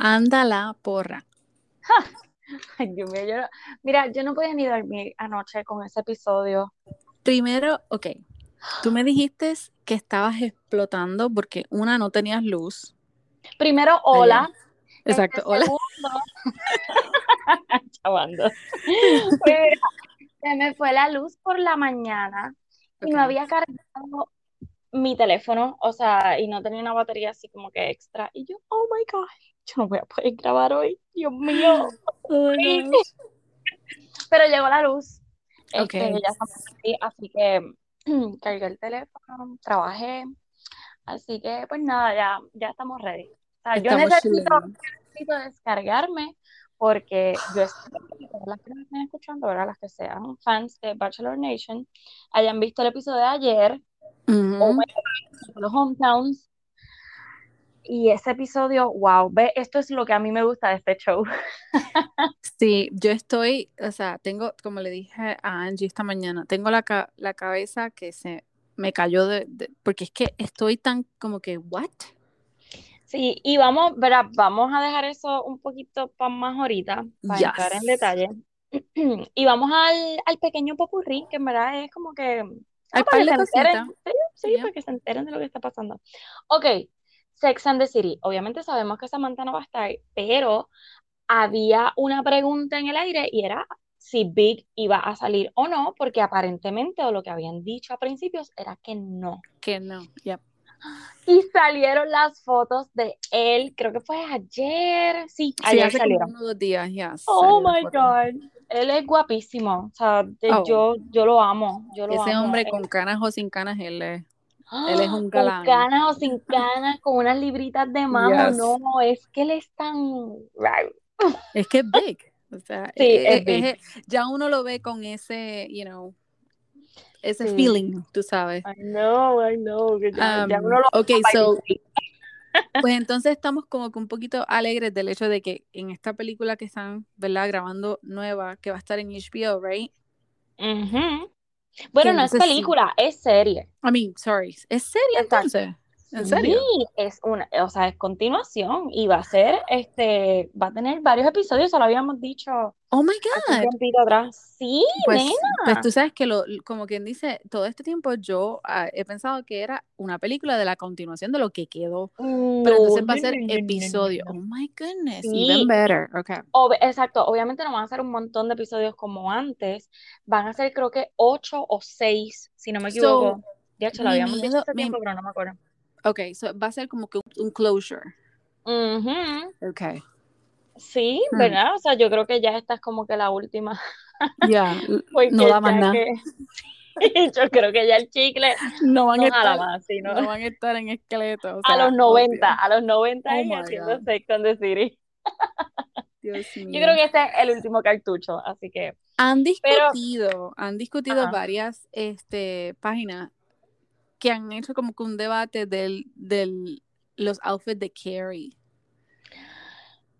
Anda la porra. Ay, Dios mío, yo no- mira, yo no podía ni dormir anoche con ese episodio. Primero, ok, tú me dijiste que estabas explotando porque una, no tenías luz. Primero, hola. Exacto, Este, hola. segundo- Chavando. Mira, se me fue la luz por la mañana y Ok. no había cargado mi teléfono, o sea, y no tenía una batería así como que extra. Y yo, oh my God, yo no voy a poder grabar hoy, Dios mío. Oh. Pero llegó la luz. Este, Ok. ya estamos aquí, así que cargué el teléfono, trabajé. Así que, pues nada, ya, ya estamos ready. O sea, yo necesito, necesito descargarme porque yo espero que todas las que me estén escuchando, ¿verdad? Las que sean fans de Bachelor Nation, hayan visto el episodio de ayer, Ujú. Oh my God, los hometowns. Y ese episodio, wow, ve, esto es lo que a mí me gusta de este show. Sí, yo estoy, o sea, tengo, como le dije a Angie esta mañana, tengo la, ca- la cabeza que se me cayó de, de- porque es que estoy tan como que, ¿what? Sí, y vamos, verá, vamos a dejar eso un poquito para más ahorita, para entrar en detalle. Y vamos al, al pequeño popurrí, que en verdad es como que, Hay para par que se enteren, sí, sí, Yeah. para que se enteren de lo que está pasando. Ok, Sex and the City. Obviamente sabemos que Samantha no va a estar, pero había una pregunta en el aire y era si Big iba a salir o no, porque aparentemente, o lo que habían dicho a principios, era que no. Que no, yep. Y salieron las fotos de él, creo que fue ayer, sí, Sí, ayer hace como salieron. unos días, ya. Oh my. God, él es guapísimo, o sea, de- Oh. yo, yo lo amo, yo lo Ese amo. hombre con canas o sin canas, él es, él es un con galán. canas o sin canas, con unas libritas de mamo, Yes. no, es que él es tan. Es que es big. O sea, Sí, e- es e- big. es- ya uno lo ve con ese, you know, ese Sí. feeling, tú sabes. I know, I know, ya, ya Um, uno lo ok, so, pues entonces estamos como que un poquito alegres del hecho de que en esta película que están, ¿verdad? Grabando nueva, que va a estar en HBO, right? Ujú. Bueno, no es sí. película, es serie. I mean, sorry. ¿Es Exacto. entonces? ¿En Sí, serio? es una, o sea, es continuación y va a ser, este, va a tener varios episodios, se lo habíamos dicho Oh my un God. tiempito atrás. Sí, Pues, nena. pues tú sabes que lo, como quien dice, todo este tiempo yo ah, he pensado que era una película de la continuación de lo que quedó. Pero No, entonces va a ser episodio. no, no. Oh my goodness, Sí. even better. Okay. Ob- exacto, obviamente no van a ser un montón de episodios como antes, van a ser creo que ocho o seis, si no me So, equivoco. Ya, lo mi habíamos dicho miedo, hace mi, tiempo, pero no me acuerdo. Okay, so va a ser como que un, un closure. Ujú. Okay. Sí, Hmm. ¿verdad? O sea, yo creo que ya esta es como que la última, Ya, porque no da más nada. que yo creo que ya el chicle No van a no jala estar, más, sino no van a estar en esqueleto. O a sea, los 90, obvio. a los 90 Oh y haciendo. Sex and the City. Dios Yo mío. creo que este es el último cartucho, así que, Han pero, discutido, han discutido ajá. varias este, páginas que han hecho como que un debate del, del los outfits de Carrie.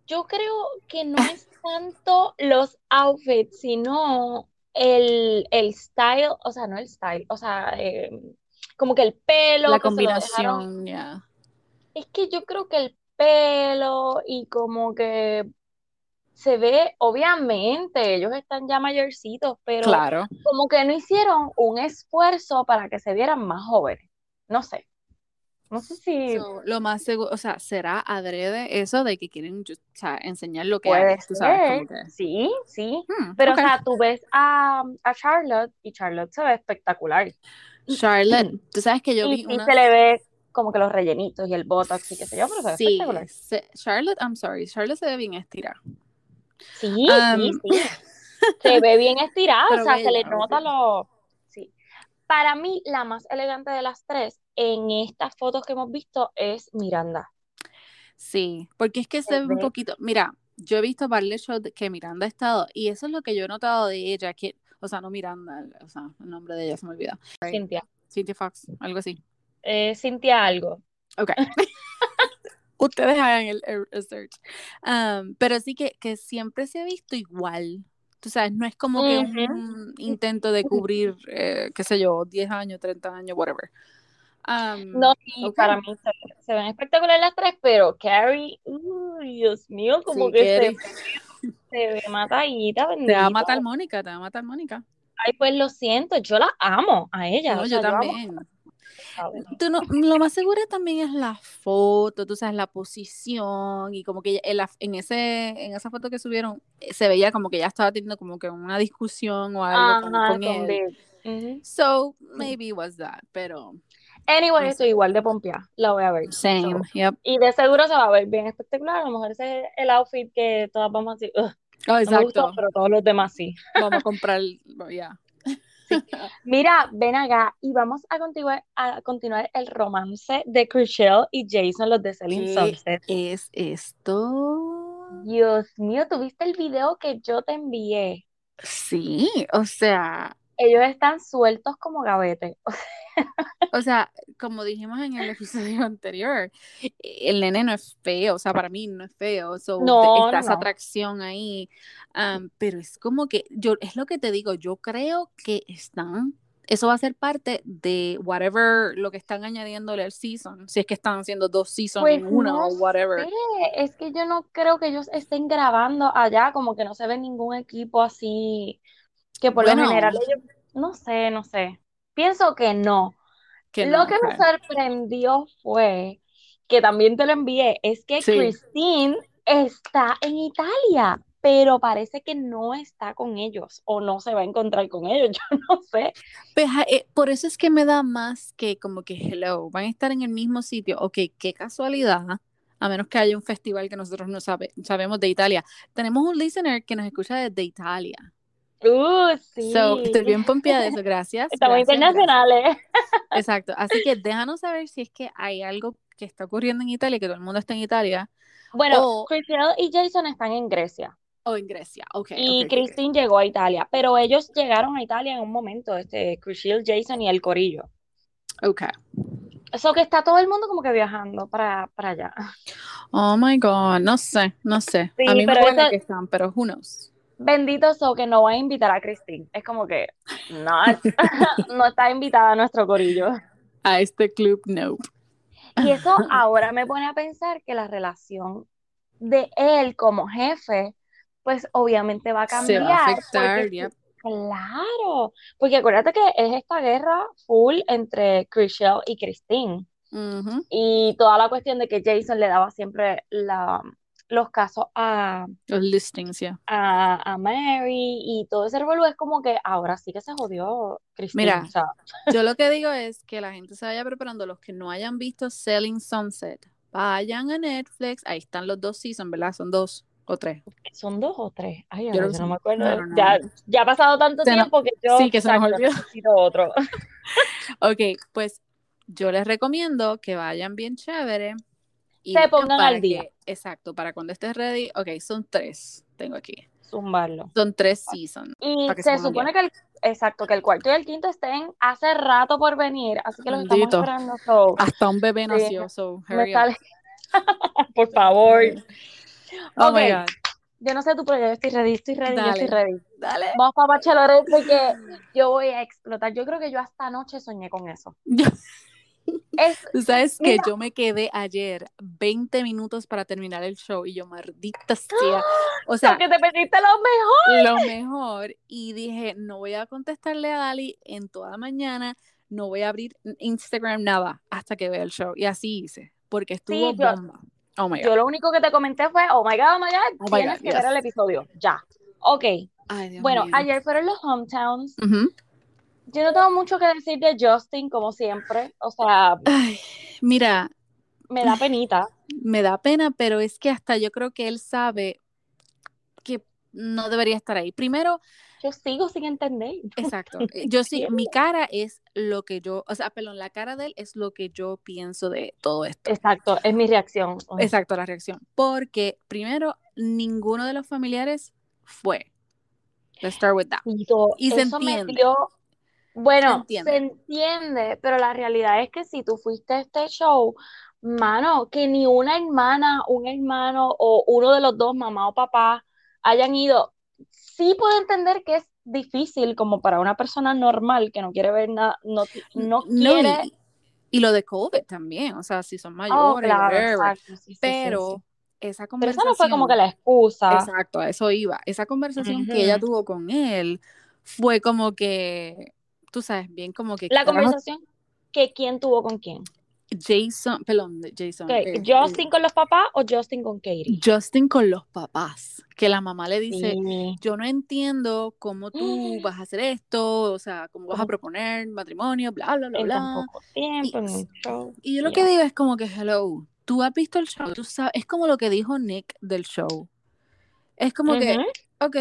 Yo creo que no es tanto los outfits, sino el, el style, o sea, no el style, o sea, eh, como que el pelo La combinación, ya. Es que yo creo que el pelo y como que se ve, obviamente, ellos están ya mayorcitos, pero Claro. como que no hicieron un esfuerzo para que se vieran más jóvenes. No sé. No sé si So, lo más seguro, o sea, será adrede eso de que quieren just- o sea, enseñar lo que hay, tú sabes, que. Sí, sí. hmm, Pero, o sea, tú ves a, a Charlotte y Charlotte se ve espectacular. Charlotte, tú sabes que yo Y vi sí una. se le ve como que los rellenitos y el botox y qué sé yo, pero se ve Sí, espectacular. se- Charlotte, I'm sorry, Charlotte se ve bien estirada. Sí, Um, sí, sí. Se ve bien estirada, o sea, se le nota lo... Sí. Para mí, la más elegante de las tres en estas fotos que hemos visto es Miranda. Sí, porque es que se ve un poquito. Mira, yo he visto varios shows que Miranda ha estado, y eso es lo que yo he notado de ella, que, o sea, no Miranda, o sea, el nombre de ella se me olvida. Cintia. Cynthia Fox, algo así. Eh, Cintia algo. Ok. Ustedes hagan el, el research. Um, pero sí que, que siempre se ha visto igual. Tú sabes, no es como que un intento de cubrir, eh, qué sé yo, 10 años, 30 años, whatever. Um, No, y para mí se, se ven espectaculares las tres, pero Carrie, uh, Dios mío, como Sí, que se, se ve matadita, Te va a matar Mónica, te va a matar Mónica. Ay, pues lo siento, yo la amo a ella. No, o yo también. Tú no, lo más seguro también es la foto, tú sabes, la posición y como que en, la- en ese, en esa foto que subieron eh, se veía como que ella estaba teniendo como que una discusión o algo Ajá, con con él. So, maybe it was that, pero Anyway, No sé. estoy igual de pompeada, la voy a ver. same, So, yep. y de seguro se va a ver bien espectacular. A lo mejor ese es el outfit que todas vamos a decir, "Ugh, Oh, no me gustó, exacto. pero todos los demás sí. Vamos a comprar, ya. Mira, ven acá y vamos a continuar, a continuar el romance de Chriselle y Jason, los de Selling ¿Qué Sunset. es esto? Dios mío, ¿tuviste el video que yo te envié? Sí, o sea, Ellos están sueltos como gavetes. o sea, como dijimos en el episodio anterior, el nene no es feo, o sea, para mí no es feo, so, No, está no, esa no. atracción ahí, um, pero es como que, yo, es lo que te digo, yo creo que están, eso va a ser parte de whatever, lo que están añadiéndole al season, si es que están haciendo dos seasons Pues en una no o whatever. sé, es que yo no creo que ellos estén grabando allá, como que no se ve ningún equipo así, que por lo Bueno, general ellos, no sé, no sé. Pienso que no. que Lo no, que me sorprendió fue que también te lo envié, es que Sí. Christine está en Italia, pero parece que no está con ellos o no se va a encontrar con ellos, yo no sé. Pues, ah, eh, por eso es que me da más que como que hello, van a estar en el mismo sitio. Ok, qué casualidad, a menos que haya un festival que nosotros no sabe, sabemos de Italia. Tenemos un listener que nos escucha desde Italia. Uh, So, estoy sí. bien pompeada de eso. Gracias. Estamos gracias, gracias. internacionales. Exacto. Así que déjanos saber si es que hay algo que está ocurriendo en Italia, que todo el mundo está en Italia, Bueno, o, Chriselle y Jason están en Grecia o en Grecia. Ok, y ok, ok, ok. Christine llegó a Italia, pero ellos llegaron a Italia en un momento, este, Chriselle, Jason y el corillo. Ok. Eso que está todo el mundo como que viajando para, para allá. Oh my God, no sé, no sé. Sí, a mí me eso- que están, pero who knows. Bendito so que no va a invitar a Christine. Es como que no, no está invitada a nuestro corillo. A este club, no. Y eso ahora me pone a pensar que la relación de él como jefe, pues obviamente va a Se cambiar. va a afectar, porque. Claro, porque acuérdate que es esta guerra full entre Chriselle y Christine. Y toda la cuestión de que Jason le daba siempre la, los casos a, Los listings, ya. a, a Mary y todo ese revolú es como que ahora sí que se jodió Christine. Mira. O sea, Yo lo que digo es que la gente se vaya preparando, los que no hayan visto Selling Sunset, vayan a Netflix, ahí están los dos seasons, ¿verdad? Son dos o tres. son dos o tres. Ay, Yo no me acuerdo. Ya, ya ha pasado tanto Se nos- tiempo que yo sí, que se nos exacto, olvidó. necesito otro. Ok, pues yo les recomiendo que vayan bien chévere. Y Se pongan al día. que- exacto, para cuando estés ready. Ok, son tres, tengo aquí. Zumbarlo. Son tres seasons. Y se supone que el, exacto, que el cuarto y el quinto estén hace rato por venir, así que los estamos esperando. so, Hasta un bebé Sí, nació, so hurry up. Por favor. Oh my Ok, God. yo no sé tú, pero yo estoy ready, estoy ready, yo estoy ready. Dale. Vamos para Bachelorette porque yo voy a explotar. Yo creo que yo hasta anoche soñé con eso. Es, Tú sabes que Mira. yo me quedé ayer 20 minutos para terminar el show y yo, maldita sea. O sea, porque te perdiste lo mejor. lo mejor. Y dije, no voy a contestarle a Dali en toda mañana, no voy a abrir Instagram, nada, hasta que vea el show. Y así hice, porque estuvo Sí, yo- bomba. Oh my God. Yo lo único que te comenté fue, oh my God, oh my God, Oh my tienes God, que ver yes. el episodio, ya. Ok, Ay, bueno, mío. ayer fueron los hometowns. Ujú. Yo no tengo mucho que decir de Justin, como siempre. O sea, Ay, mira, me da penita. me da pena, pero es que hasta yo creo que él sabe que no debería estar ahí. Primero, Yo sigo sin entender. Exacto. Eh, Yo sí, mi cara es lo que yo, o sea, perdón, la cara de él es lo que yo pienso de todo esto. Exacto, es mi reacción. Exacto, la reacción. Porque primero, ninguno de los familiares fue. Let's start with that. Y se me entiende. dio- Bueno, Se entiende. se entiende, pero la realidad es que si tú fuiste a este show, mano, que ni una hermana, un hermano o uno de los dos, mamá o papá, hayan ido, sí puedo entender que es difícil como para una persona normal que no quiere ver nada, no, no No, y- quiere... y, lo de COVID también, o sea, si son Oh, mayores, claro, whatever. exacto, sí, sí, sí, Pero sí. esa Pero conversación. esa no fue como que la excusa. Exacto, a eso iba. Esa conversación que ella tuvo con él fue como que, tú sabes, bien como que La conversación que quién tuvo con quién. Jason, perdón, Jason, Ok, eh, ¿Justin con los papás o Justin con eh, Katie? Justin con los papás, que la mamá le dice, Sí. yo no entiendo cómo tú vas a hacer esto, o sea, cómo vas a proponer matrimonio, bla, bla, bla, En tan bla. poco tiempo, en Y- un show. Y yo lo que digo es como que, hello, tú has visto el show, tú sabes, es como lo que dijo Nick del show. Es como que, ok,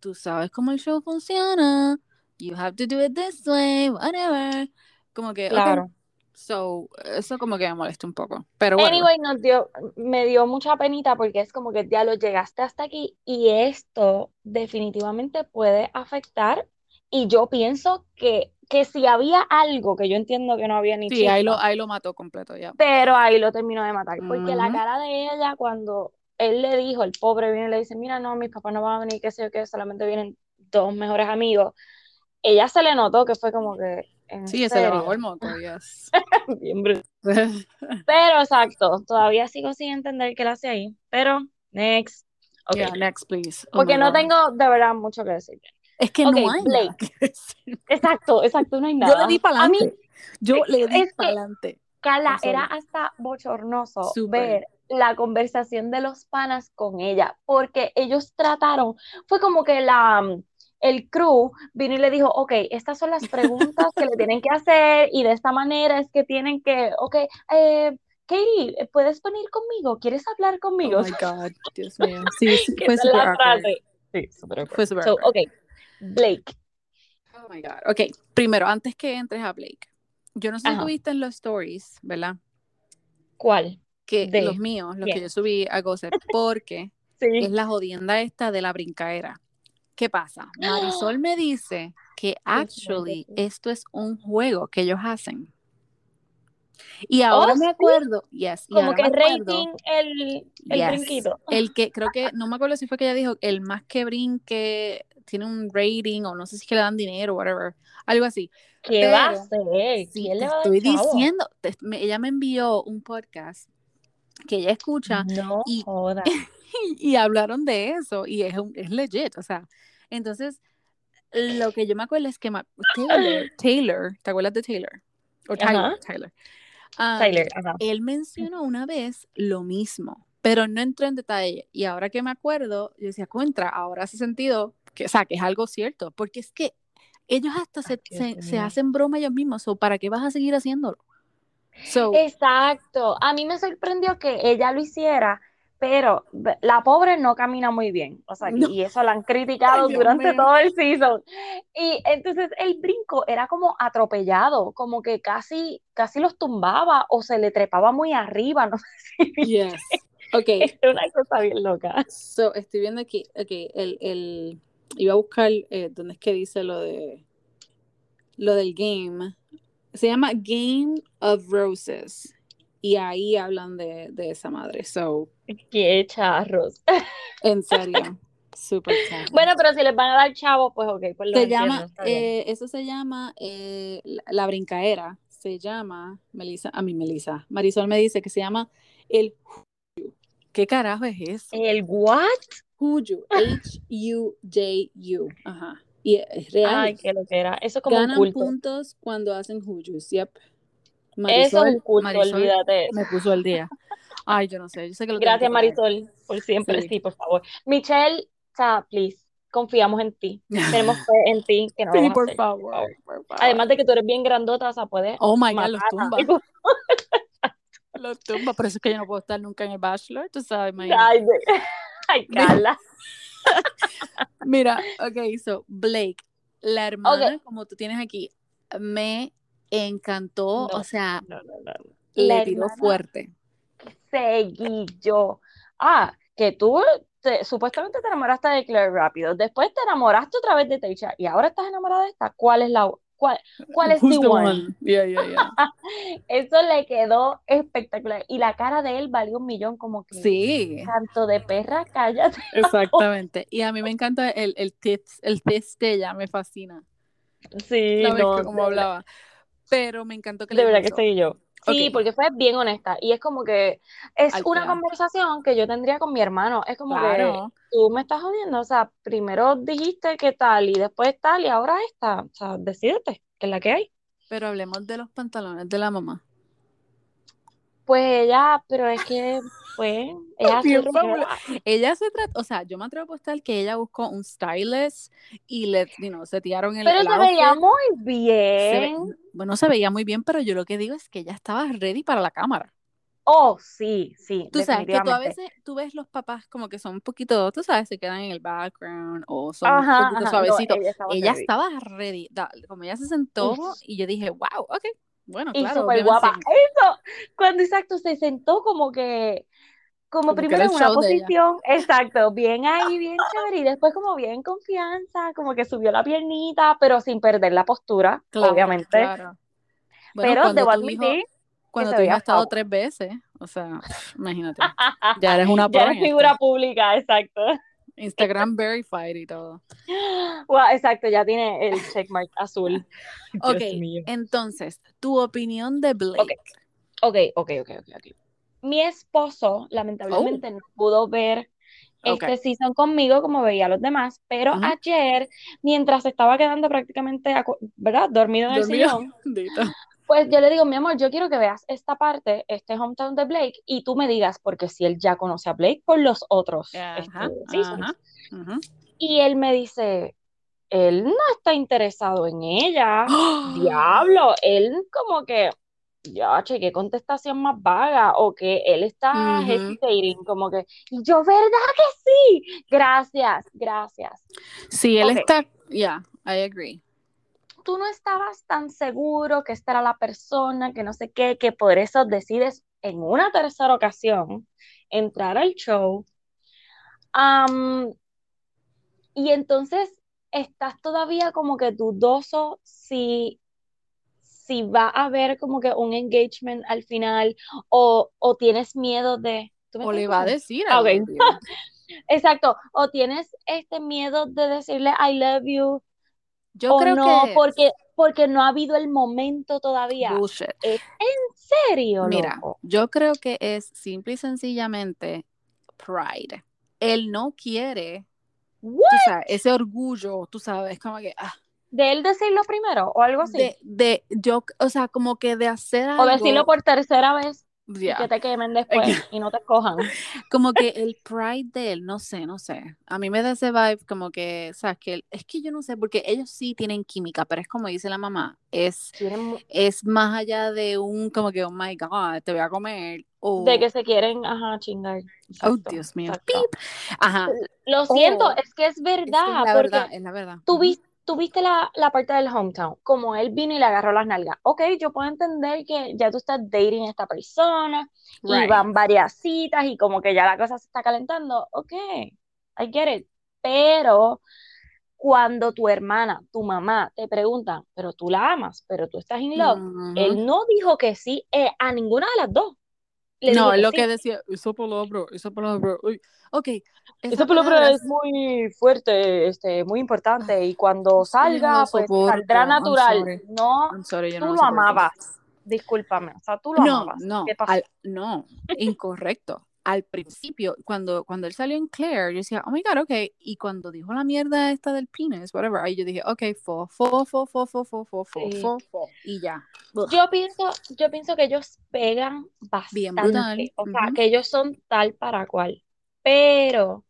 tú sabes cómo el show funciona, you have to do it this way, whatever. Como que, Claro. so, eso como que me molesta un poco. Pero bueno, Anyway, nos dio, me dio mucha penita porque es como que ya lo llegaste hasta aquí y esto definitivamente puede afectar. Y yo pienso que, que si había algo que yo entiendo que no había ni sí, ahí lo, ahí lo mató completo ya. pero ahí lo terminó de matar. Porque la Ujú. cara de ella cuando él le dijo, el pobre viene y le dice, mira, no, mis papás no van a venir, qué sé yo qué, solamente vienen dos mejores amigos. Ella se le notó que fue como que, Sí, se le bajó el moco, yes. bien brutal. Pero exacto, todavía sigo sin entender qué le hace ahí. Pero, next. Ok. Yeah, next, please. Oh Porque no God. tengo de verdad mucho que decir. Es que no hay nada Blake. que decir. Exacto, exacto, no hay Yo nada. le di para A mí, adelante. Yo le di para adelante. Carla, era hasta bochornoso ver la conversación de los panas con ella, porque ellos trataron, fue como que la, el crew vino y le dijo, ok, estas son las preguntas que le tienen que hacer y de esta manera es que tienen que, ok, eh, Katie, ¿puedes venir conmigo? ¿Quieres hablar conmigo? Oh my God, Dios mío. Sí, fue la awkward. frase. Sí, super awkward. Fue super So, awkward. ok, Blake. Oh my God. Ok, primero, antes que entres a Blake, yo no sé si Ajá. tú viste en los stories, ¿verdad? ¿Cuál? Que De los míos, los que yo subí a Gossip, porque Sí. es la jodienda esta de la brincaera. ¿Qué pasa? Marisol me dice que actually esto es un juego que ellos hacen. Y ahora Oh, me sí. acuerdo, yes, y Como que rating el, el yes, brinquito. el que creo que, no me acuerdo si fue que ella dijo, el más que brinque tiene un rating o no sé si es que le dan dinero, whatever, algo así. ¿Qué va a Pero, hacer? Sí, ¿Quién te estoy chavo? diciendo, te- me- ella me envió un podcast que ella escucha No y, joda. y hablaron de eso y es, un- es legit, o sea, entonces lo que yo me acuerdo es que Taylor, Taylor, ¿te acuerdas de Taylor? O Tyler, Ajá. Tyler. Um, Tyler, ajá. él mencionó una vez lo mismo, pero no entró en detalle. Y ahora que me acuerdo, yo decía, contra, ahora hace sentido, que, o sea, que es algo cierto, porque es que ellos hasta se, Ay, se, se hacen broma ellos mismos, o ¿para qué vas a seguir haciéndolo? So, Exacto. A mí me sorprendió que ella lo hiciera, pero la pobre no camina muy bien. O sea, No. y eso la han criticado Ay, durante todo el season. Y entonces el brinco era como atropellado, como que casi, casi los tumbaba o se le trepaba muy arriba. No sé si yes. Ok, Es una cosa bien loca. so, estoy viendo aquí, ok, el, el, iba a buscar, eh, ¿dónde es que dice lo de, lo del game? Se llama Game of Roses. Y ahí hablan de, de esa madre. So, Qué charros. en serio, super charro. Bueno, pero si les van a dar chavo, pues ok, pues lo Se entiendo, llama, eh, eso se llama eh, la, la brincaera. Se llama, Melissa, a mí Melissa, Marisol me dice que se llama el Huyu. ¿Qué carajo es eso? ¿El what? Huyu, H-U-J-U. Ajá. Y es real. Ay, qué lo que era. Eso es como un Ganan culto. puntos cuando hacen Huyus. Yep. Eso es Marisol, un culto, Marisol olvídate me puso al día. Ay, yo no sé, yo sé que lo que Gracias, pagar. Marisol, por siempre, Sí. sí, por favor. Michelle, sea, please, confiamos en ti. Tenemos fe en ti que no Sí, por hacer, favor, favor. por favor. Además de que tú eres bien grandota, o sea, puedes Oh my God, los tumba. Los tumba, por eso es que yo no puedo estar nunca en el Bachelor, tú sabes. Ay, ay, Carla. Mira, ok, so Blake, la hermana, como tú tienes aquí, me encantó, No, o sea, No, no, le tiró fuerte. seguí yo. Ah, que tú te- supuestamente te enamoraste de Claire rápido, después te enamoraste otra vez de Teisha y ahora estás enamorada de esta. ¿Cuál es la cuál, cuál es Who's the the one? one? Yeah, yeah, yeah. Eso le quedó espectacular y la cara de él valió un millón como que Sí, canto de perra, cállate. exactamente. Y a mí me encanta el, el tips, el tips de ella, me fascina. Sí, ¿Sabes no, de verdad, hablaba? Pero me encantó que de le verdad dijo que seguí yo. Sí, porque fue bien honesta. Y es como que es una conversación que yo tendría con mi hermano. Es como que Claro. tú me estás jodiendo. O sea, primero dijiste que tal y después tal y ahora esta. O sea, decídete, que es la que hay. Pero hablemos de los pantalones de la mamá. Pues ella, pero es que, pues, Bien rumbera. fabuloso. Ella se trata, o sea, yo me atrevo a apostar que ella buscó un stylist y le, you know, setearon el, Pero el se veía outfit. muy Se ve- bien. bueno, se veía muy bien, pero yo lo que digo es que ella estaba ready para la cámara. Oh, sí, sí, Tú sabes que tú a veces, tú ves los papás como que son un poquito, tú sabes, se quedan en el background o son Ajá, un poquito ajá, no, suavecitos. ella estaba ella ready. estaba ready. Como ella se sentó Uf. y yo dije, wow, ok, bueno, Y claro, súper guapa. sí, Eso, cuando exacto se sentó como que, como primero en una posición, exacto, bien ahí, bien chévere, y después como bien confianza, como que subió la piernita, pero sin perder la postura, Claro, obviamente. claro. Bueno, Pero debo hijo, admitir cuando se tu hijo veía ha estado tres veces, o sea, imagínate, ya eres una Ya eres figura pública, exacto. Instagram verified y todo. Wow, exacto, ya tiene el checkmark azul. Ok, entonces, tu opinión de Blake. ok, ok, ok, ok, ok. Mi esposo, Oh, lamentablemente, no pudo ver ok. este season conmigo como veía a los demás, pero ayer, mientras estaba quedando prácticamente, ¿verdad? Dormido en el Dormido. sillón, Dito. Pues yo le digo, mi amor, yo quiero que veas esta parte, este hometown de Blake, y tú me digas, porque si él ya conoce a Blake por los otros este, Ajá, ajá. Y él me dice, él no está interesado en ella, ¡Oh! diablo, él como que, ya, che, qué contestación más vaga, o que él está hesitating, como que, y yo, ¿verdad que sí? Gracias, gracias. Sí, él está, yeah, I agree. Tú no estabas tan seguro que esta era la persona, que no sé qué, que por eso decides en una tercera ocasión entrar al show. Y entonces estás todavía como que dudoso si, si va a haber como que un engagement al final o, o tienes miedo de... ¿Tú me O le va a decir I ok. love you. Exacto. O tienes este miedo de decirle I love you Yo o creo no, que porque, porque no ha habido el momento todavía. bullshit. ¿Es en serio, Mira, loco? yo creo que es simple y sencillamente pride. Él no quiere, tú sabes, ese orgullo, tú sabes, como que, ah, ¿De él decirlo primero o algo así? de, de, yo, o sea, como que de hacer O decirlo algo, por tercera vez y ya, que te quemen después y no te cojan. como que el pride de él, no sé, no sé. A mí me da ese vibe como que, sabes, que él- es que yo no sé, porque ellos sí tienen química, pero es como dice la mamá, es, Tienen es más allá de un, como que, oh my God, te voy a comer, o, de que se quieren, ajá, chingar. oh Exacto, Dios mío. Ajá, Lo siento, o, es que es es que es verdad, la porque verdad, es la verdad. tú Ujú. vis- tú viste la, la parte del hometown, como él vino y le agarró las nalgas. Ok, yo puedo entender que ya tú estás dating a esta persona y van varias citas y como que ya la cosa se está calentando. Ok, I get it. Pero cuando tu hermana, tu mamá te preguntan, pero tú la amas, pero tú estás in love, Ujú. él no dijo que sí eh, a ninguna de las dos. Le No, es que lo sí. que decía, esa palabra, esa palabra, uy, ok, esa Esa palabra palabra es muy fuerte, este, muy importante y cuando no salga, lo pues soporto, saldrá I'm natural. sorry, No, I'm sorry, tú no lo lo amabas. Discúlpame, o sea, tú lo No, amabas. no, ¿Qué pasó? al, no, incorrecto. Al principio, cuando, cuando él salió en Claire, yo decía, oh my god, ok. Y cuando dijo la mierda esta del penis, whatever, ahí yo dije, ok, fo, fo, fo, fo, fo, fo, fo, fo, Sí. fo, fo. Y ya. Ugh, Yo pienso, yo pienso que ellos pegan bien brutal. bastante, o sea, ujú. que ellos son tal para cual, pero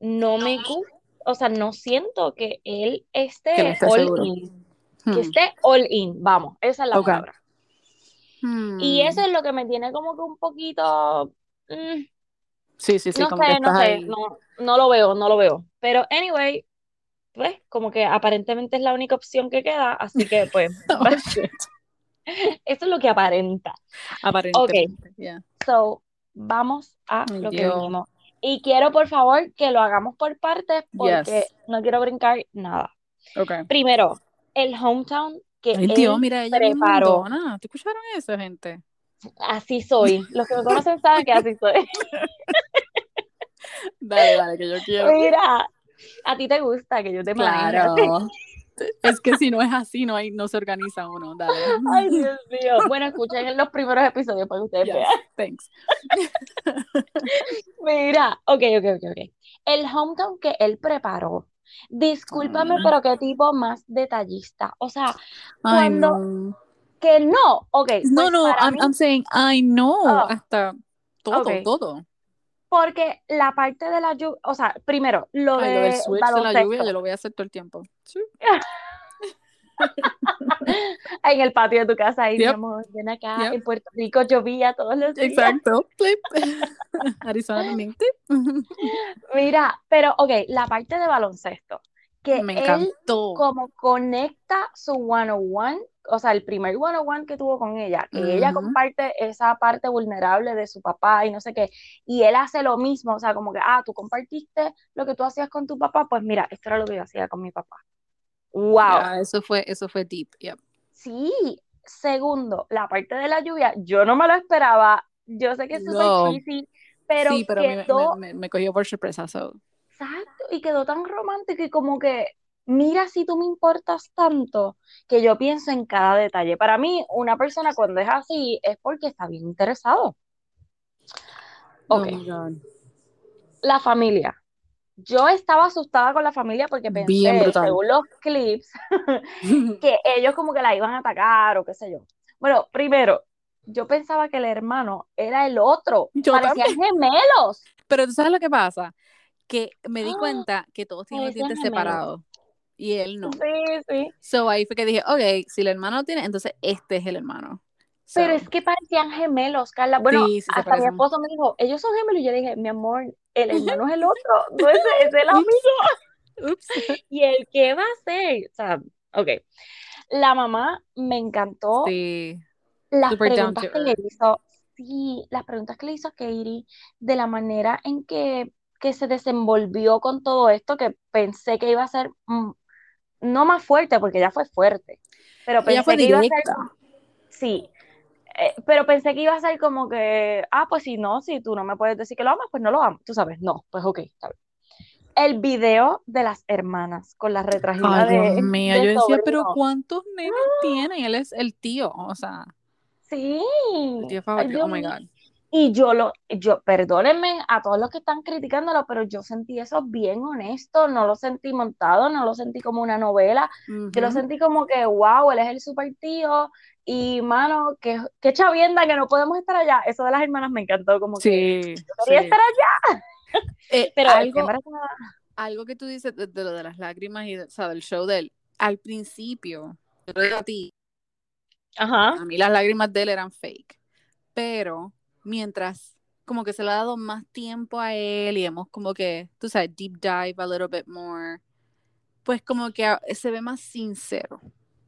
no me gusta, o sea, no siento que él Que esté esté all seguro. in, que Hmm, esté all in, vamos, esa es la Ok. palabra. Y eso Hmm. es lo que me tiene como que un poquito, mm, Sí, sí, sí, no como que sé, no estás sé, ahí. no, no lo veo, no lo veo. Pero anyway, pues como que aparentemente es la única opción que queda, así que pues Oh, shit. eso es lo que aparenta. Ok, Aparentemente, yeah. so vamos a Ay, lo que Dios. vinimos. Y quiero por favor que lo hagamos por partes porque Yes. no quiero brincar nada. Ok. Primero, el hometown que Ay, Dios, mira, ella preparó. ¿Te escucharon eso, gente? Así soy. Los que me conocen saben que así soy. Dale, dale, que yo quiero. Mira, a ti te gusta que yo te maneje. Claro. Es que si no es así, no hay, no se organiza uno, dale. Ay, Dios mío. Bueno, escuchen los primeros episodios para que ustedes Yes, vean. thanks. Mira, ok, ok, ok, ok. El hometown que él preparó. Discúlpame, pero qué tipo más detallista. O sea, Ay, cuando no. Que no, ok, No, pues no, para I'm, mí, I'm saying, I know, Oh. hasta todo, todo. porque la parte de la lluvia, o sea, primero, lo Ay, lo del de switch de la lluvia, yo lo voy a hacer todo el tiempo. Sí. en el patio de tu casa, ahí, mi Yep. amor, ven acá, Yep. en Puerto Rico llovía todos los días. Exacto. Arizona también. Mira, pero ok, la parte de baloncesto, que Me él encantó. como conecta su one-on-one, o sea, el primer one-on-one que tuvo con ella, que ella Ujú. comparte esa parte vulnerable de su papá y no sé qué, y él hace lo mismo, o sea, como que, ah, tú compartiste lo que tú hacías con tu papá, pues mira, esto era lo que yo hacía con mi papá. ¡Wow! Ya, eso fue, eso fue deep. Yep. Sí, segundo, la parte de la lluvia, yo no me lo esperaba, yo sé que es súper No. cheesy, pero sí, pero quedó, me, me- me cogió por sorpresa. So. exacto, y quedó tan romántico y como que, mira si tú me importas tanto, que yo pienso en cada detalle. Para mí, una persona cuando es así es porque está bien interesado. Oh Ok, God. la familia. Yo estaba asustada con la familia porque pensé, según los clips, que ellos como que la iban a atacar o qué sé yo. Bueno, primero, yo pensaba que el hermano era el otro. Yo Parecían gemelos. Pero tú sabes lo que pasa, que me di ¡Ah! cuenta que todos tienen los dientes separados y él no. Sí, sí. So ahí fue que dije, ok, si el hermano lo tiene, entonces este es el hermano. So, Pero es que parecían gemelos, Carla. Bueno, sí, sí se hasta mi esposo me dijo, ellos son gemelos. Y yo dije, mi amor, el hermano es el otro. No es, es el amigo. Ups. ¿Y el qué va a ser? O sea, ok. La mamá me encantó. Sí, las super preguntas que le hizo, sí, las preguntas que le hizo Katie, de la manera en que, que se desenvolvió con todo esto, que pensé que iba a ser mm, no más fuerte, porque ya fue fuerte, pero fue pensé que iba a ser, sí, eh, pero pensé que iba a ser como que, ah, pues si no, si tú no me puedes decir que lo amas, pues no lo amas, tú sabes, no, pues ok, está bien. El video de las hermanas con la retragila Ay, Dios de, mío, de yo decía, pero. ¿cuántos nenes tiene? Él es el tío, o sea, Sí, el tío favorito. Dios Oh my mío. God. Y yo lo, yo, perdónenme a todos los que están criticándolo, pero yo sentí eso bien honesto, no lo sentí montado, no lo sentí como una novela, yo lo sentí como que, wow, él es el super tío, y mano, que, qué chavienda que no podemos estar allá. Eso de las hermanas me encantó, como que Sí, yo quería sí. estar allá, Eh, pero algo, algo que tú dices de, de lo de las lágrimas y de- o sea, del show de él, al principio, yo digo a ti, Ajá. a mí las lágrimas de él eran fake, pero mientras como que se le ha dado más tiempo a él y hemos como que, tú sabes, deep dive a little bit more, pues como que se ve más sincero.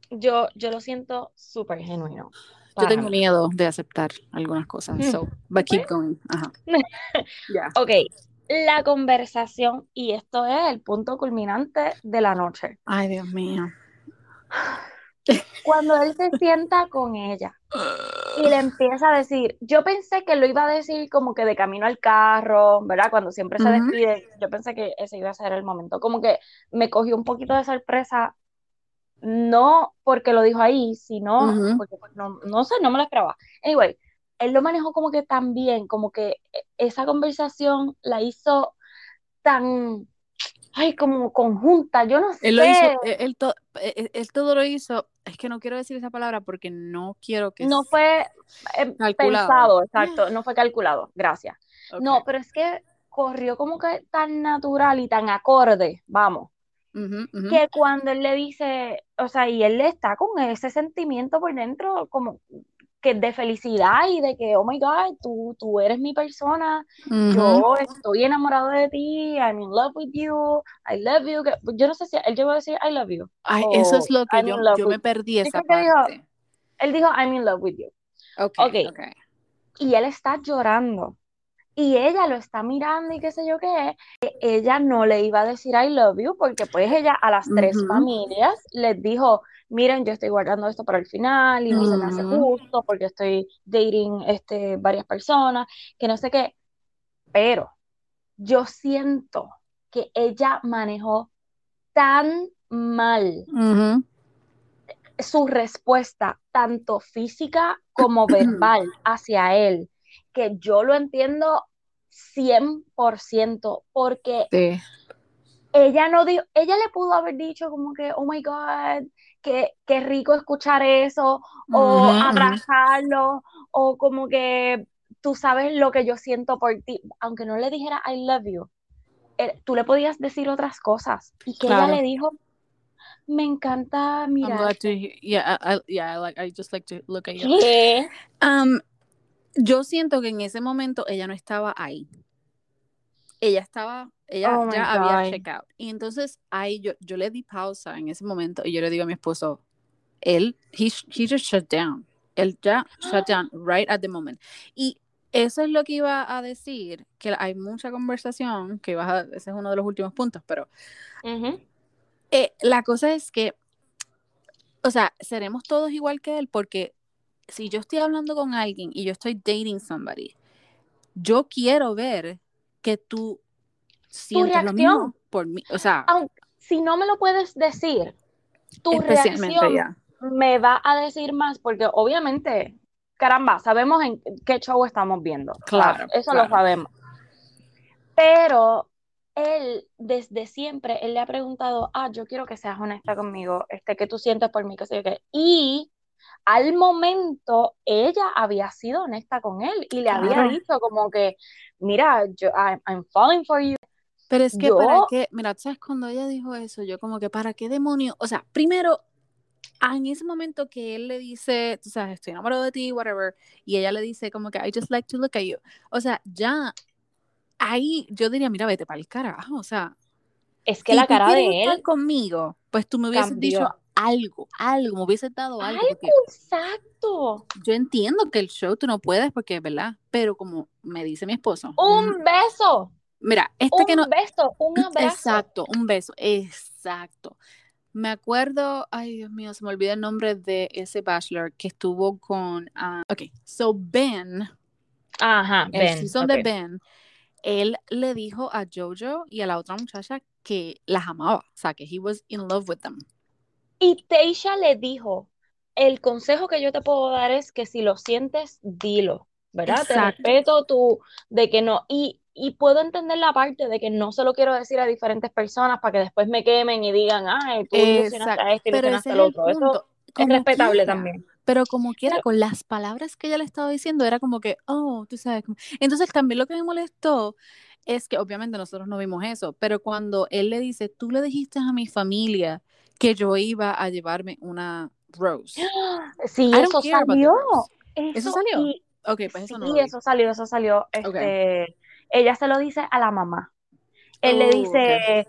Yo, yo lo siento súper genuino. Yo tengo mí. miedo de aceptar algunas cosas, so, but keep going. Ajá. Ya. Ok, la conversación, y esto es el punto culminante de la noche. Ay, Dios mío. Cuando él se sienta con ella y le empieza a decir, yo pensé que lo iba a decir como que de camino al carro, ¿verdad? Cuando siempre se despide, yo pensé que ese iba a ser el momento. Como que me cogió un poquito de sorpresa, no porque lo dijo ahí, sino porque pues, no, no sé, no me lo esperaba. Anyway, él lo manejó como que tan bien, como que esa conversación la hizo tan, ay, como conjunta, yo no Él lo hizo, sé, él, él to- él- todo lo hizo, es que no quiero decir esa palabra porque no quiero que no fue eh, calculado. pensado, exacto, no fue calculado, gracias. No, pero es que corrió como que tan natural y tan acorde, vamos, que cuando él le dice, o sea, y él está con ese sentimiento por dentro, como que de felicidad y de que, oh my God, tú, tú eres mi persona, Ujú. yo estoy enamorado de ti, I'm in love with you, I love you, que- yo no sé si él llegó a decir I love you, Ay, eso es o lo que I'm yo, yo me perdí esa que dijo- parte. Él dijo I'm in love with you. Ok, Ok. ok. y él está llorando. Y ella lo está mirando y qué sé yo qué. Ella no le iba a decir I love you porque pues ella a las tres Ujú. familias les dijo, miren, yo estoy guardando esto para el final y no se me hace Ujú. justo porque estoy dating este, varias personas, que no sé qué. Pero yo siento que ella manejó tan mal Ujú. su respuesta, tanto física como verbal, hacia él, que yo lo entiendo 100%, porque Sí. Ella no dio, ella le pudo haber dicho como que, oh my God, qué, qué rico escuchar eso, o ujú. abrazarlo, o como que tú sabes lo que yo siento por ti, aunque no le dijera I love you, eh, tú le podías decir otras cosas, y que Claro. ella le dijo, me encanta I'm glad mirar. to he- yeah, I, I- yeah, I like I just like to look at you. ¿Qué? Um, yo siento que en ese momento ella no estaba ahí. Ella estaba, ella Oh ya había God. check out. Y entonces ahí yo, yo le di pausa en ese momento y yo le digo a mi esposo, él, he, he just shut down. Él ya shut down right at the moment. Y eso es lo que iba a decir, que hay mucha conversación, que vas a, ese es uno de los últimos puntos, pero eh, la cosa es que, o sea, seremos todos igual que él, porque si yo estoy hablando con alguien y yo estoy dating somebody, yo quiero ver que tú sientes lo reacción. mismo por mí. O sea, Aunque, si no me lo puedes decir, tu reacción ya. me va a decir más, porque obviamente, caramba, sabemos en qué show estamos viendo. Claro, eso claro. lo sabemos. Pero él, desde siempre, él le ha preguntado, ah, yo quiero que seas honesta conmigo, este, que tú sientes por mí, que sé yo qué. Y al momento, ella había sido honesta con él y le había Claro. dicho como que, mira, yo, I'm, I'm falling for you. Pero es que Yo- para qué, mira, sabes cuando ella dijo eso, yo como que para qué demonio, o sea, primero, en ese momento que él le dice, tú sabes, estoy enamorado de ti, whatever, y ella le dice como que I just like to look at you, o sea, ya ahí yo diría, mira, vete para el carajo, o sea, Es que si la cara de estar él conmigo, pues tú me hubieses cambió. dicho algo, algo, me hubieses dado algo, Algo, exacto. yo entiendo que el show tú no puedes porque, ¿verdad? Pero como me dice mi esposo, mm, Un beso, mira, este un que no, beso, un abrazo. Exacto, un beso, exacto. Me acuerdo, ay Dios mío, se me olvida el nombre de ese bachelor que estuvo con, ah, ok, so Ben, Ajá, el ven. season ok. de Ben, él le dijo a Jojo y a la otra muchacha que las amaba, o sea, que he was in love with them. Y Teisha le dijo, el consejo que yo te puedo dar es que si lo sientes, dilo, ¿verdad? Te Exacto. respeto tú de que no, y, y puedo entender la parte de que no se lo quiero decir a diferentes personas para que después me quemen y digan, ay, tú ilusionaste a este, pero ilusionaste al otro. Eso es respetable quiera, también. Pero como quiera, Pero- con las palabras que ella le estaba diciendo, era como que, oh, tú sabes. Entonces también lo que me molestó es que obviamente nosotros no vimos eso, pero cuando él le dice, tú le dijiste a mi familia que yo iba a llevarme una rose. Sí, eso salió. Eso, ¿Eso salió? y Ok, pues eso sí, no vi. eso salió, eso salió. Este, ella se lo dice a la mamá. Él le Oh, dice,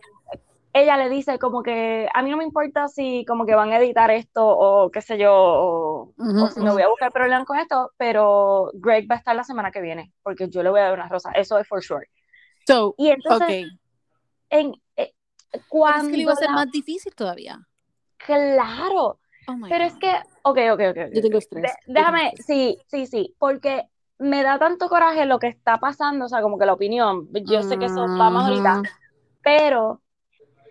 ella le dice como que a mí no me importa si como que van a editar esto o qué sé yo, o, si me voy a buscar problemas con esto, pero Greg va a estar la semana que viene, porque yo le voy a dar una rosa, eso es for sure. So, Y entonces, en, cuando es que le iba a ser la- más difícil todavía. claro, Oh pero es que, ok, ok, ok, Yo tengo estrés, De- yo tengo déjame, estrés. sí, sí, sí, porque me da tanto coraje lo que está pasando, o sea, como que la opinión, yo sé que eso va más ahorita, pero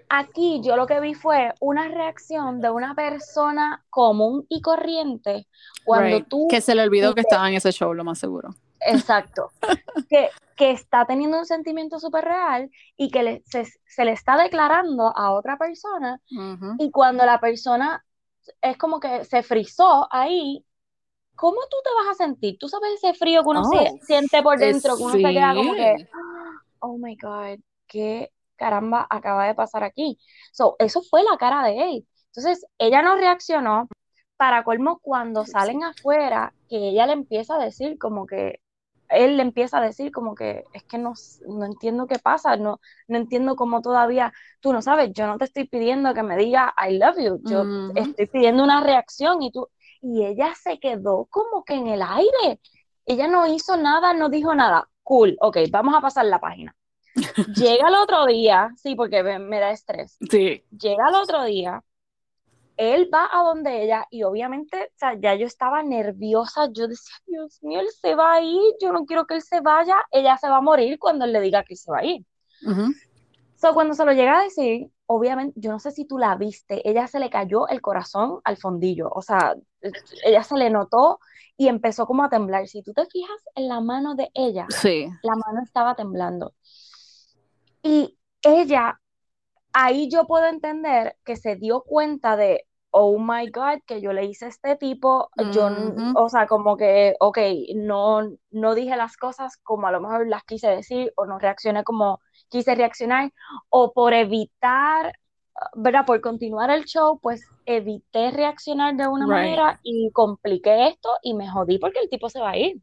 aquí yo lo que vi fue una reacción de una persona común y corriente cuando Right. tú, Que se le olvidó que estaba en ese show, lo más seguro. Exacto, que, que está teniendo un sentimiento súper real y que le- se, se le está declarando a otra persona y cuando la persona es como que se frizó ahí, ¿cómo tú te vas a sentir? Tú sabes ese frío que uno Oh, se- siente por dentro, que uno se queda como que, oh my God, qué caramba acaba de pasar aquí. So, eso fue la cara de él. Entonces, ella no reaccionó. Para colmo, cuando salen afuera, que ella le empieza a decir como que, él le empieza a decir como que, es que no, no entiendo qué pasa, no, no entiendo cómo todavía, tú no sabes, yo no te estoy pidiendo que me diga I love you, yo estoy pidiendo una reacción y tú, y ella se quedó como que en el aire. Ella no hizo nada, no dijo nada. Cool, ok, vamos a pasar la página. Llega el otro día, sí, porque me, me da estrés. Sí. Llega el otro día, él va a donde ella y obviamente, o sea, ya yo estaba nerviosa, yo decía, Dios mío, él se va a ir, yo no quiero que él se vaya, ella se va a morir cuando él le diga que se va a ir. So, cuando se lo llega a decir, obviamente, yo no sé si tú la viste, ella se le cayó el corazón al fondillo, o sea, ella se le notó y empezó como a temblar. Si tú te fijas en la mano de ella, Sí. la mano estaba temblando. Y ella, ahí yo puedo entender que se dio cuenta de, oh my God, que yo le hice a este tipo, yo, Ujú. o sea, como que, ok, no, no dije las cosas como a lo mejor las quise decir, o no reaccioné como quise reaccionar, o por evitar, ¿verdad? Por continuar el show, pues evité reaccionar de una Right. manera y compliqué esto y me jodí porque el tipo se va a ir.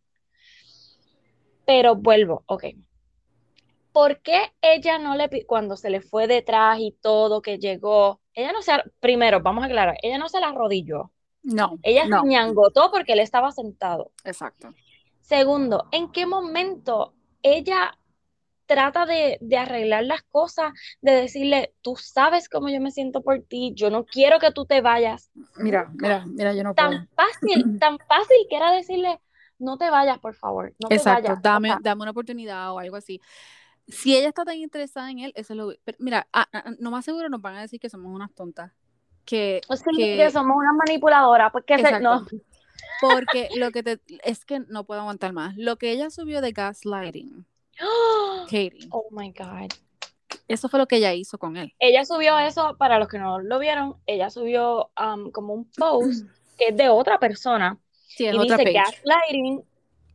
Pero vuelvo, ok. ¿Por qué ella no le, cuando se le fue detrás y todo, que llegó, ella no se, primero, vamos a aclarar, ella no se la arrodilló, No, ella no, se ñangotó porque él estaba sentado. exacto. Segundo, ¿en qué momento ella trata de, de arreglar las cosas, de decirle, tú sabes cómo yo me siento por ti, yo no quiero que tú te vayas? Mira, mira, mira, yo no puedo. Tan fácil, tan fácil que era decirle, no te vayas, por favor, no te Exacto, vayas. O dame, dame una oportunidad o algo así. Si ella está tan interesada en él, eso es lo pero mira, ah, ah, no más seguro nos van a decir que somos unas tontas. Que, es que, que- que somos una manipuladora, pues que se, no, porque lo que te, es que no puedo aguantar más. Lo que ella subió de gaslighting, Katie, Oh my God. eso fue lo que ella hizo con él. Ella subió eso, para los que no lo vieron, ella subió um, como un post que es de otra persona Sí, es y otra dice page. gaslighting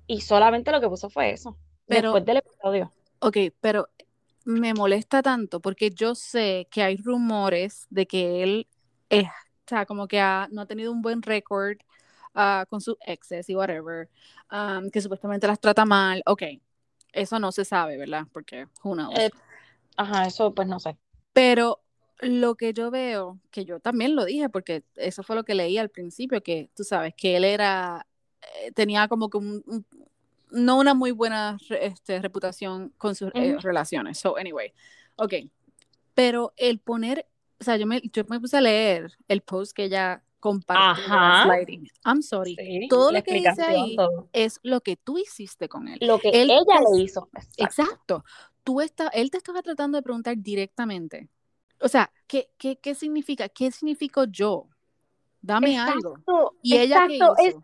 y solamente lo que puso fue eso. Pero- después del episodio. Ok, pero me molesta tanto porque yo sé que hay rumores de que él es, o sea, como que ha- no ha tenido un buen récord ah, con sus exes y whatever, um, que supuestamente las trata mal. Ok, eso no se sabe, ¿verdad? Porque who knows. Eh, Ajá, eso pues no sé. Pero lo que yo veo, que yo también lo dije, porque eso fue lo que leí al principio, que tú sabes, que él era, eh, tenía como que un, un- no una muy buena este, reputación con sus eh, Ujú. relaciones. So, anyway, ok. Pero el poner, o sea, yo me, yo me puse a leer el post que ella compartió gaslighting. I'm sorry. Sí, Todo lo que dice ahí todo. es lo que tú hiciste con él. Lo que Él ella le hizo. Exacto. Exacto. Tú está, él te estaba tratando de preguntar directamente. O sea, ¿qué, qué, qué significa? ¿Qué significo yo? Dame algo. Exacto, ¿Y ella qué exacto, es- hizo?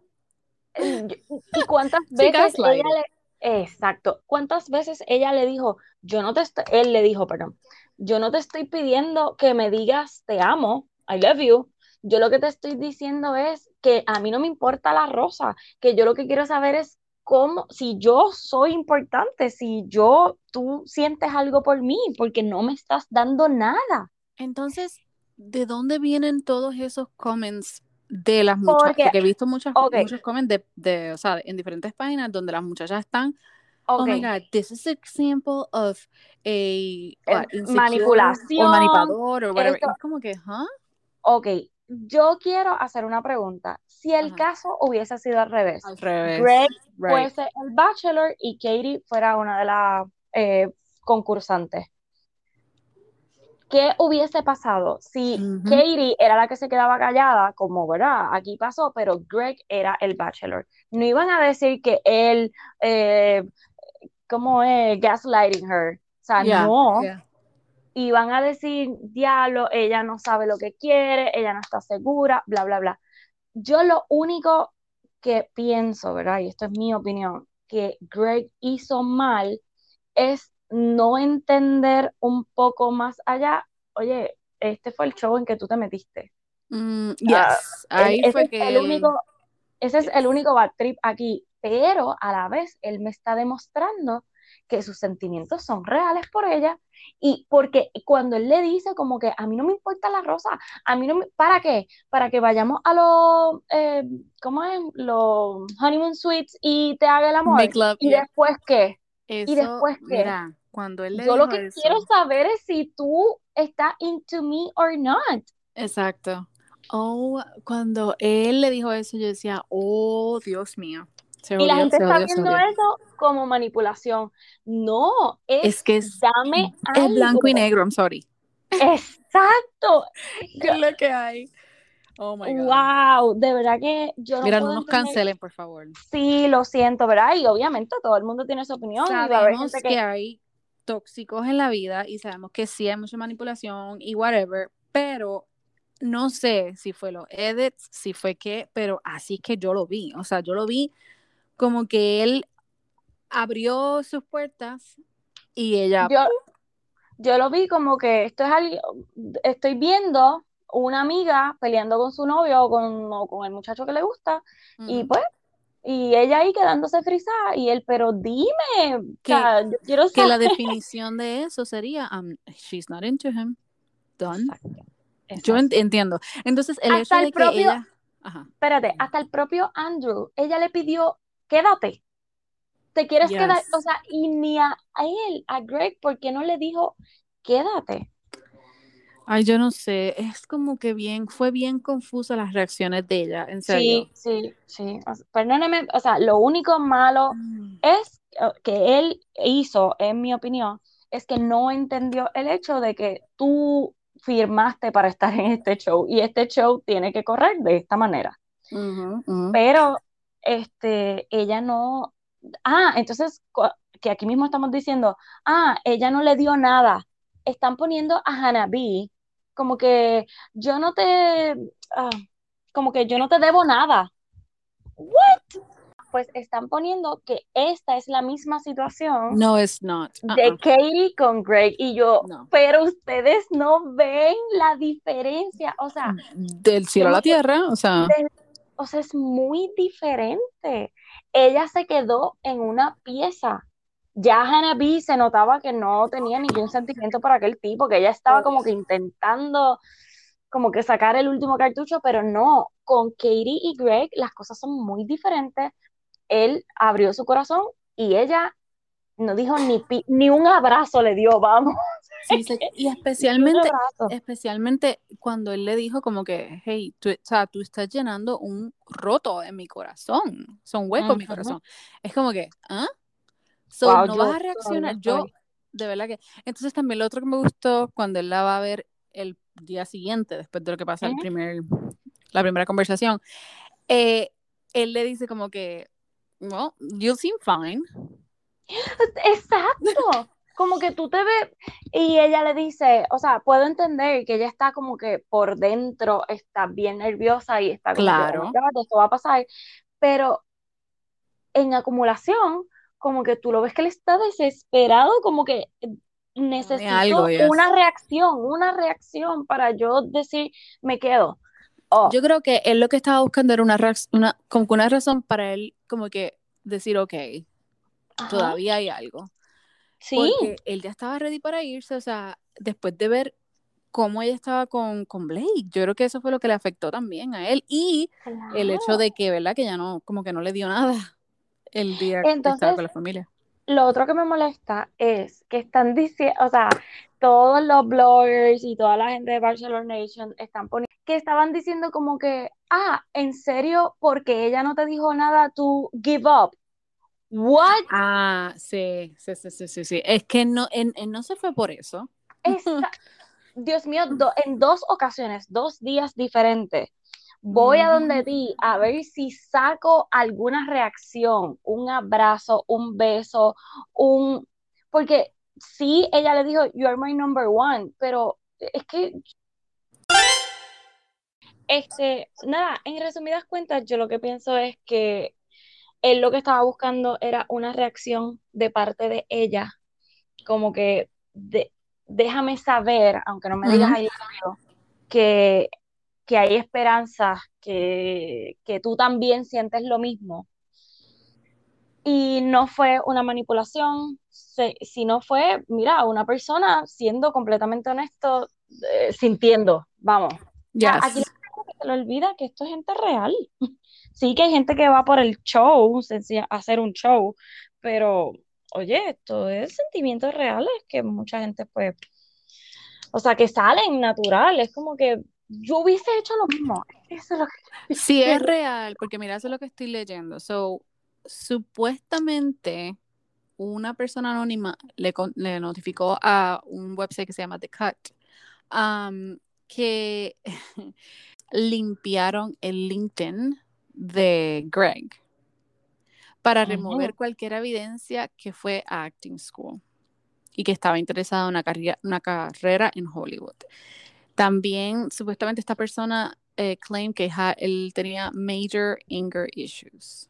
¿Y cuántas veces ella le... Exacto. ¿Cuántas veces ella le dijo, yo no te estoy... Él le dijo, perdón, yo no te estoy pidiendo que me digas te amo, I love you. Yo lo que te estoy diciendo es que a mí no me importa la rosa, que yo lo que quiero saber es cómo, si yo soy importante, si yo, tú sientes algo por mí, porque no me estás dando nada. Entonces, ¿de dónde vienen todos esos comments de las muchachas? Porque- Porque he visto muchas, ok. muchos comments de, de, o sea, en diferentes páginas donde las muchachas están, oh Ok. my God, this is an example of a what, insecure manipulación, o manipulador o whatever. esto- Es como que, ¿huh? Ok, yo quiero hacer una pregunta. Si el Ajá. caso hubiese sido al revés, Al revés. Greg Right. fuese el bachelor y Katie fuera una de las eh, concursantes, ¿qué hubiese pasado si Ujú. Katie era la que se quedaba callada, como, ¿verdad? Aquí pasó, pero Greg era el bachelor. No iban a decir que él, eh, ¿cómo es? Gaslighting her. O sea, Yeah, no yeah. van a decir, diablo, ella no sabe lo que quiere, ella no está segura, bla, bla, bla. Yo lo único que pienso, ¿verdad? Y esto es mi opinión, que Greg hizo mal es no entender un poco más allá, oye, este fue el show en que tú te metiste. Mm, Ah, yes. Ahí ese fue es que el único, ese es el único bad trip aquí, pero a la vez él me está demostrando que sus sentimientos son reales por ella y porque cuando él le dice como que a mí no me importa la rosa, a mí no me, ¿para qué? Para que vayamos a los, eh, ¿cómo es? Los honeymoon suites y te haga el amor. Love, ¿Y yeah. después qué? Eso, después qué? mira, cuando él le Yo lo que eso, quiero saber es si tú estás into me or not. exacto. Oh, cuando él le dijo eso, yo decía, oh, Dios mío. Se Y la gente está viendo eso como manipulación. No, es, Es que es, dame es blanco y negro, I'm sorry. Exacto. Yo- Es lo que hay. Oh my God. wow, de verdad que yo no Mira, puedo no nos entender- cancelen, por favor. Sí, lo siento, ¿verdad? Y obviamente todo el mundo tiene su opinión y va a haber Sabemos gente que... que hay tóxicos en la vida y sabemos que sí hay mucha manipulación y whatever, pero no sé si fue los edits, si fue qué, pero así que yo lo vi, o sea, yo lo vi como que él abrió sus puertas y ella... Yo, yo lo vi como que esto es algo, estoy viendo una amiga peleando con su novio o con, con el muchacho que le gusta y pues y ella ahí quedándose frisada y él, pero dime, que, o sea, yo quiero que la definición de eso sería, um, she's not into him, done. Yo entiendo. Entonces, el hecho de que ella... Espérate, hasta el propio Andrew, ella le pidió, quédate, te quieres quedar, o sea, y ni a, a él, a Greg, ¿por qué no le dijo, quédate? Ay, yo no sé, es como que bien, fue bien confusa las reacciones de ella, en serio. Sí, sí, sí. perdóneme, o sea, lo único malo mm. es que él hizo, en mi opinión, es que no entendió el hecho de que tú firmaste para estar en este show y este show tiene que correr de esta manera. Pero este, ella no, ah, entonces que aquí mismo estamos diciendo, ah, ella no le dio nada. Están poniendo a Hanabi como que yo no te, ah, como que yo no te debo nada. ¿What? Pues están poniendo que esta es la misma situación. No, es not. De uh-uh. Katie con Greg y yo, pero ustedes no ven la diferencia, o sea, del cielo a la tierra, o sea, o sea, es muy diferente. Ella se quedó en una pieza ya Hannah B se notaba que no tenía ningún sentimiento por aquel tipo, que ella estaba como que intentando como que sacar el último cartucho, pero no, con Katie y Greg las cosas son muy diferentes. Él abrió su corazón y ella no dijo ni, ni un abrazo le dio, vamos. y especialmente, especialmente cuando él le dijo como que, hey, tú, o sea, tú estás llenando un roto en mi corazón, son huecos en mi corazón. Es como que, ¿ah? So, no vas a reaccionar. Yo, de verdad que. Entonces, también lo otro que me gustó cuando él la va a ver el día siguiente, después de lo que pasa el primer, la primera conversación, eh, él le dice como que, well, you seem fine. Exacto. como que tú te ves y ella le dice, o sea, puedo entender que ella está como que por dentro está bien nerviosa y está como claro. que, esto va a pasar, pero en acumulación como que tú lo ves que él está desesperado, como que necesito una reacción, una reacción para yo decir, me quedo. Oh. Yo creo que él lo que estaba buscando era una, una, como una razón para él como que decir, ok, todavía hay algo. Sí. Porque él ya estaba ready para irse, o sea, después de ver cómo ella estaba con, con Blake, yo creo que eso fue lo que le afectó también a él y el hecho de que, ¿verdad? Que ya no, como que no le dio nada el día que estaba con la familia. Lo otro que me molesta es que están diciendo, o sea, todos los bloggers y toda la gente de Barcelona Nation están poniendo que estaban diciendo como que, ah, en serio, porque ella no te dijo nada, tú give up. What? Ah, sí, sí, sí, sí, sí, Es que no, en, no se fue por eso. Dios mío, en dos ocasiones, dos días diferentes, voy a donde ti a ver si saco alguna reacción, un abrazo, un beso, un... Porque sí, ella le dijo, you are my number one, pero es que... Este, nada, en resumidas cuentas, yo lo que pienso es que él lo que estaba buscando era una reacción de parte de ella, como que de, déjame saber, aunque no me digas ahí, que que hay esperanza, que, tú también sientes lo mismo. Y no fue una manipulación, sino fue, mira, una persona siendo completamente honesto, eh, sintiendo, vamos. Aquí se le olvida que esto es gente real. Sí que hay gente que va por el show, hacer un show, pero oye, esto es sentimientos reales que mucha gente pues, o sea, que salen naturales, como que yo hubiese hecho lo mismo. Eso es lo que... Sí, es real, porque mira, eso es lo que estoy leyendo. So, supuestamente una persona anónima le, le notificó a un website que se llama The Cut um, que limpiaron el LinkedIn de Greg para remover cualquier evidencia que fue a Acting School. y que estaba interesado en una, carrera, una carrera en Hollywood. También, supuestamente, esta persona eh, claim que él tenía major anger issues.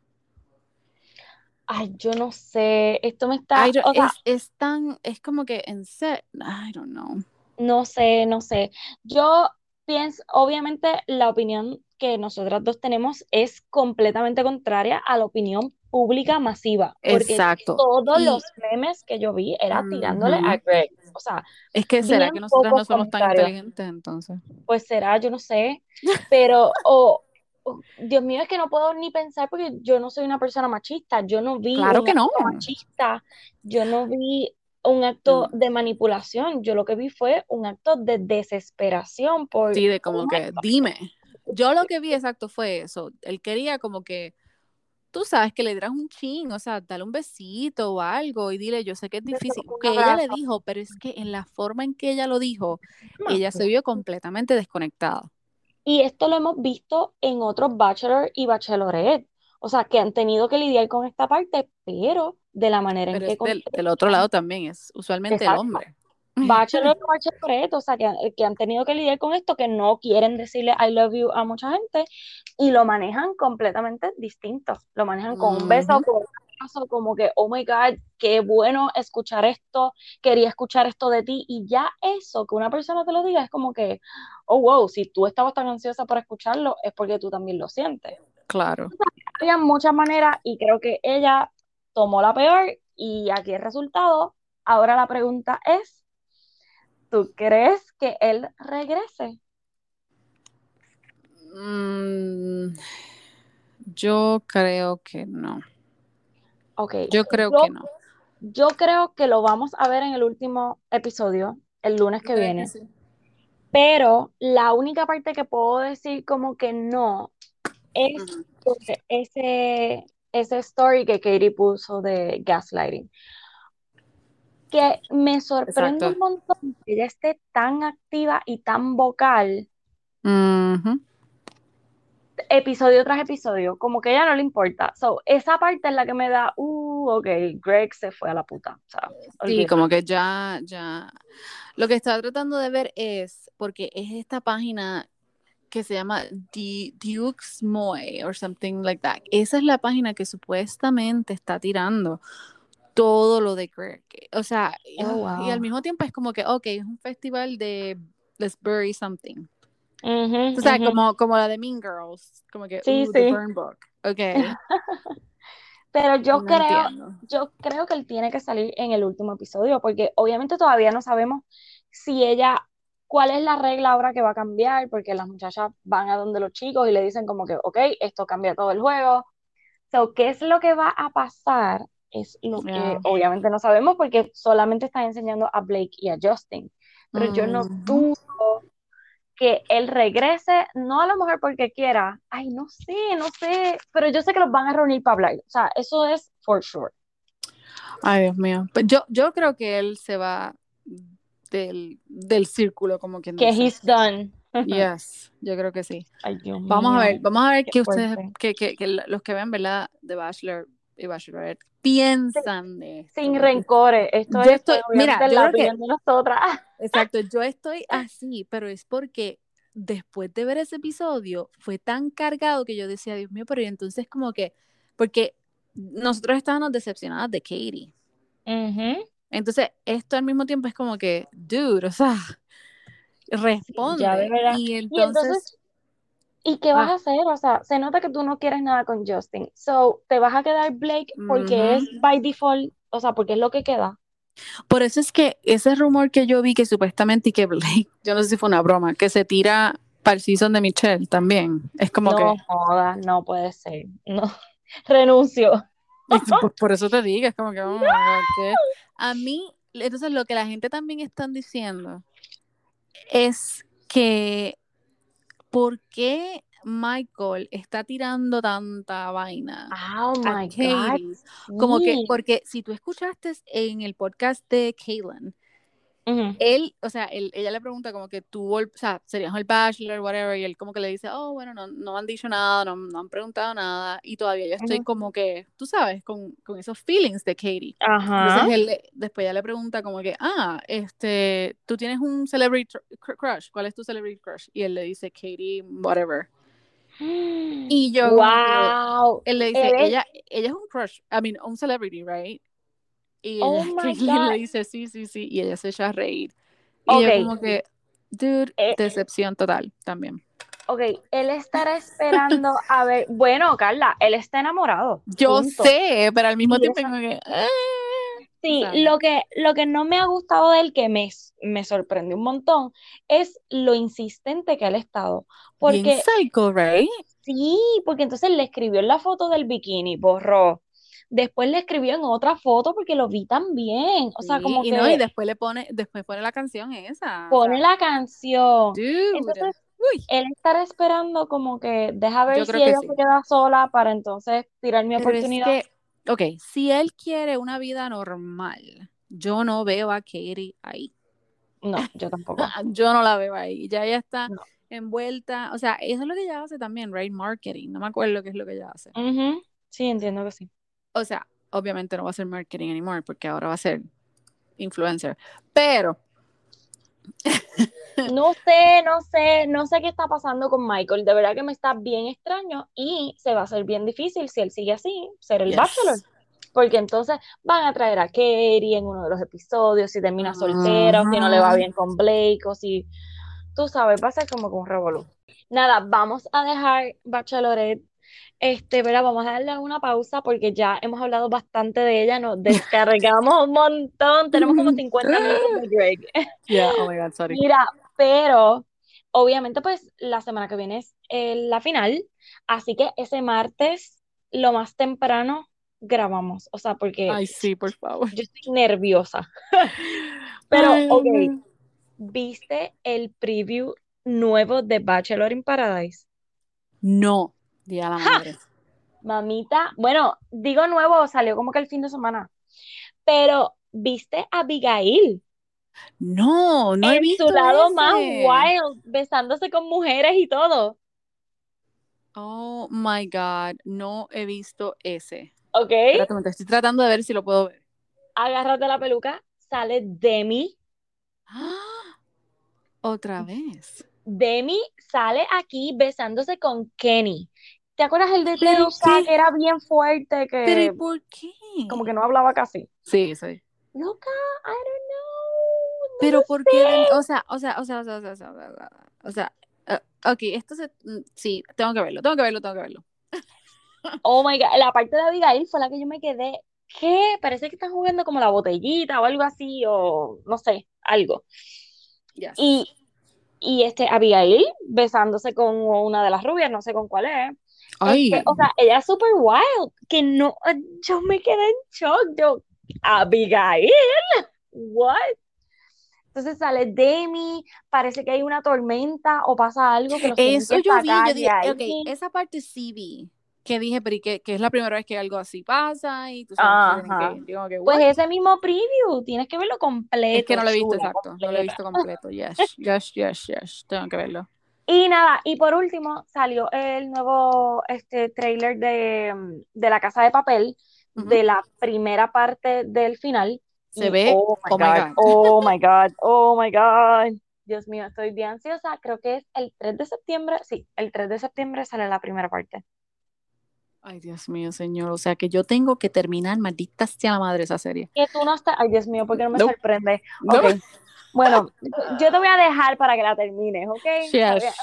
Ay, yo no sé, esto me está... es, es, tan, es como que en set, I don't know. No sé, no sé. Yo pienso, obviamente la opinión que nosotras dos tenemos es completamente contraria a la opinión pública masiva. Porque Exacto. todos los memes que yo vi era tirándole a Greg. O sea, es que será que nosotros no somos tan inteligentes entonces. Pues será, yo no sé. Pero, o Dios mío, es que no puedo ni pensar porque yo no soy una persona machista. Yo no vi claro que no. machista. Yo no vi un acto mm. de manipulación. Yo lo que vi fue un acto de desesperación por. Sí, de como que, dime. Yo lo que vi exacto fue eso. Él quería como que tú sabes que le dieras un ching, o sea, dale un besito o algo y dile, yo sé que es difícil, que ella le dijo, pero es que en la forma en que ella lo dijo, ella se vio completamente desconectada. Y esto lo hemos visto en otros bachelor y bachelorette, o sea, que han tenido que lidiar con esta parte, pero de la manera en que... Del, del, otro lado también es usualmente el hombre. Bachelor o bachelorette, o sea, que, que, han tenido que lidiar con esto, que no quieren decirle I love you a mucha gente y lo manejan completamente distinto. Lo manejan con un beso, con un abrazo, como que, oh my God, qué bueno escuchar esto, quería escuchar esto de ti. Y ya eso, que una persona te lo diga, es como que, oh wow, si tú estabas tan ansiosa por escucharlo, es porque tú también lo sientes. Claro. había muchas maneras y creo que ella tomó la peor y aquí el resultado. Ahora la pregunta es, ¿tú crees que él regrese? Mm, yo creo que no. Ok. Yo creo que no. Yo creo que lo vamos a ver en el último episodio, el lunes que viene. Pero la única parte que puedo decir como que no es ese, ese story que Katie puso de gaslighting que me sorprende un montón que ella esté tan activa y tan vocal. Episodio tras episodio, como que a ella no le importa. So, esa parte es la que me da, uh, ok, Greg se fue a la puta. sí, como que ya, ya. Lo que estaba tratando de ver es, porque es esta página que se llama Dukes Moy or something like that. Esa es la página que supuestamente está tirando todo lo de Greg. O sea, oh, y al mismo tiempo es como que, ok, es un festival de Let's Bury Something. o sea, como, como la de Mean Girls, como que, sí, The Burn Book. Ok. Pero yo creo, yo creo que él tiene que salir en el último episodio, porque obviamente todavía no sabemos si ella, cuál es la regla ahora que va a cambiar, porque las muchachas van a donde los chicos y le dicen como que, ok, esto cambia todo el juego. So, ¿qué es lo que va a pasar es lo que obviamente no sabemos porque solamente está enseñando a Blake y a Justin. Pero yo no dudo que él regrese, no a lo mejor porque quiera, ay, no sé, no sé, pero yo sé que los van a reunir para hablar, o sea, eso es for sure. Ay, Dios mío. Pues yo, yo creo que él se va del, del círculo, como quien que he's done. Yes, yo creo que sí. vamos a ver, vamos a ver qué ustedes, que, que, que, los que ven, ¿verdad? The Bachelor y Bachelorette piensan de esto. Sin rencores. Esto es estoy, mira, la de nosotras. Exacto, yo estoy así, pero es porque después de ver ese episodio fue tan cargado que yo decía, Dios mío, pero entonces como que, porque nosotros estábamos decepcionadas de Katie. Entonces, esto al mismo tiempo es como que, dude, o sea, responde. y entonces ¿Y qué vas a hacer? O sea, se nota que tú no quieres nada con Justin. So, te vas a quedar Blake porque es by default, o sea, porque es lo que queda. Por eso es que ese rumor que yo vi que supuestamente y que Blake, yo no sé si fue una broma, que se tira para el season de Michelle también. Es como que. No joda, no puede ser. No. Renuncio. Por, eso te digo, es como que, oh a mí, entonces lo que la gente también están diciendo es que ¿por qué Michael está tirando tanta vaina? Oh my God. Como que, porque si tú escuchaste en el podcast de Ujú. él, o sea, él, ella le pregunta como que tú, o sea, serías el bachelor, whatever, y él como que le dice, oh, bueno, no, no han dicho nada, no, no han preguntado nada, y todavía yo estoy Ujú. como que, tú sabes, con, con esos feelings de Katie. Ajá. Entonces él, después ella le pregunta como que, ah, este, tú tienes un celebrity crush, ¿cuál es tu celebrity crush? Y él le dice, Katie, whatever. Y yo que, Wow. él le dice, Él es- ella, ella es un crush, I mean, un celebrity, right? Y Oh ella, le dice, sí, sí, sí, y ella se echa a reír. Y yo Ok. como que, dude, Eh, decepción total también. Ok, él estará esperando a ver. Bueno, Carla, él está enamorado. Yo punto. sé, pero al mismo Y tiempo esa- como que, ah, Sí, ¿sabes? lo que, lo que no me ha gustado de él, que me, me sorprendió un montón, es lo insistente que él ha estado. bien Porque psycho, right? sí, porque entonces le escribió en la foto del bikini, borró. Después le escribió en otra foto porque lo vi también. O sea, Sí, como y que no, y después le pone, después pone la canción esa. pone la canción. dude. Entonces, Uy, él estará esperando como que deja ver si ella sí. se queda sola para entonces tirar mi pero es oportunidad. que, ok, si él quiere una vida normal, yo no veo a Katie ahí. No, yo tampoco. Yo no la veo ahí. Ya ella está No. envuelta, o sea, eso es lo que ella hace también, right? Marketing, no me acuerdo qué es lo que ella hace. Ujú, Sí, entiendo que sí. O sea, obviamente no va a ser marketing anymore porque ahora va a ser influencer. Pero, No sé, no sé, no sé qué está pasando con Michael. De verdad que me está bien extraño y se va a hacer bien difícil si él sigue así, ser el Yes. bachelor. Porque entonces van a traer a Katie en uno de los episodios, si termina soltero, si no le va Ajá. bien con Blake, o si, tú sabes, va a ser como que un revolú. Nada, vamos a dejar Bachelorette, este, ¿verdad? Vamos a darle una pausa porque ya hemos hablado bastante de ella, nos descargamos un montón, tenemos como 50 minutos de Greg. yeah, oh my god, sorry. Mira, pero obviamente pues la semana que viene es eh, la final, así que ese martes, lo más temprano, grabamos, o sea, porque Ay, sí, por favor. yo estoy nerviosa. Pero, Ay, ok. ¿viste el preview nuevo de Bachelor in Paradise? No, día la madre. Mamita, bueno, digo nuevo, salió como que el fin de semana, pero ¿viste a Abigail No, no he en visto su lado más wild, besándose con mujeres y todo? Oh my god, no he visto ese. ¿Ok? Espérate, estoy tratando de ver si lo puedo ver. Agárrate la peluca, sale Demi. ¡Ah! Otra vez. Demi sale aquí besándose con Kenny. ¿Te acuerdas el de ¿Pero Telsa qué? que era bien fuerte, ¿Pero y que por qué? como que no hablaba casi? Sí, sí. Loca, I don't know. No Pero ¿por qué? O sea, o sea, o sea, o sea, o sea, o sea, o sea, o sea, eh, ok, esto se, mm, sí, tengo que verlo, tengo que verlo, tengo que verlo. Oh my God, la parte de Abigail fue la que yo me quedé. ¿Qué? Parece que están jugando como la botellita o algo así, o no sé, algo. Yes. Y, y este, Abigail besándose con una de las rubias, no sé con cuál es. Ay, Este, o sea, ella es super wild, que no, yo me quedé en shock, yo, Abigail, what? Entonces sale Demi, parece que hay una tormenta o pasa algo que los eso yo vi, yo dije, ahí. ok, esa parte sí vi, que dije, pero que, que es la primera vez que algo así pasa y tú sabes que digo que, Pues ese mismo preview, tienes que verlo completo, Es que no lo he visto, exacto, no lo he visto completo, yes, yes, yes, yes, tengo que verlo. Y nada, y por último salió el nuevo este trailer de, de La Casa de Papel, de la primera parte del final. Se Y, ve, oh my oh my God, God. oh my God, oh my God. Dios mío, estoy bien ansiosa. Creo que es el 3 de septiembre. Sí, el 3 de septiembre sale la primera parte. Ay, Dios mío, señor, o sea que yo tengo que terminar, maldita sea la madre esa serie. Que tú no estás. Ay, Dios mío, ¿por qué no me sorprende? No. Bueno, yo te voy a dejar para que la termines, ¿ok? Yes,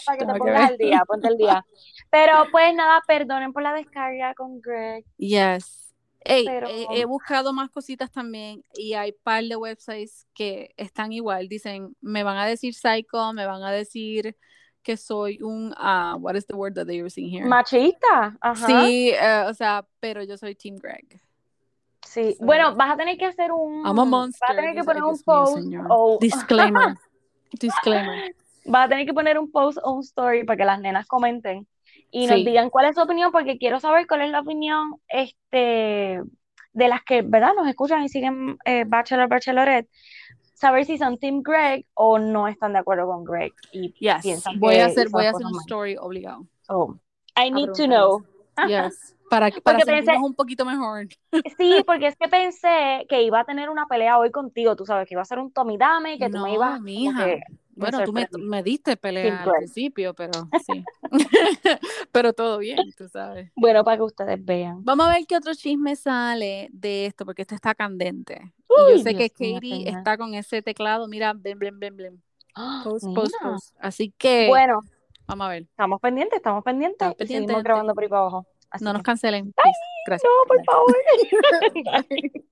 para, que- te pongas al día, ponte al día. Pero pues nada, perdonen por la descarga con Greg. Yes. Ey, Pero- he, he buscado más cositas también y hay par de websites que están igual. Dicen, me van a decir psycho, me van a decir que soy un, ah, what is the word that they using here? Machista, ajá. Sí, eh, o sea, pero yo soy Team Greg. Sí, So- bueno, vas a tener que hacer un. I'm a monster. Vas a tener que poner un post o. Disclaimer. Disclaimer. Vas a tener que poner un post o un story para que las nenas comenten y nos Sí. digan cuál es su opinión, porque quiero saber cuál es la opinión este, de las que, ¿verdad? Nos escuchan y siguen eh, Bachelor, Bachelorette. saber si son Team Greg o no están de acuerdo con Greg. Y Yes. piensan Voy a hacer, voy a hacer un mal. story obligado. So, I need to know. Yes. Para, para sentirnos pensé- un poquito mejor. Sí, porque es que pensé que iba a tener una pelea hoy contigo, tú sabes, que iba a ser un Tommy Dame, que tú No, me ibas mija. que- Bueno, tú me, me diste pelea Team al Greg. principio, pero sí. pero todo bien, tú sabes. Bueno, para que ustedes vean. Vamos a ver qué otro chisme sale de esto, porque esto está candente. y yo Uy, sé que Dios mío, Katie está con ese teclado, mira, blem, blem, blem, blem. ¡Ah! Post, post, post. Así que, Bueno, vamos a ver. estamos pendientes, estamos pendientes. Estamos pendientes, seguimos grabando por ahí para abajo. Así No nos cancelen. Gracias. No, por Bye. favor. Bye.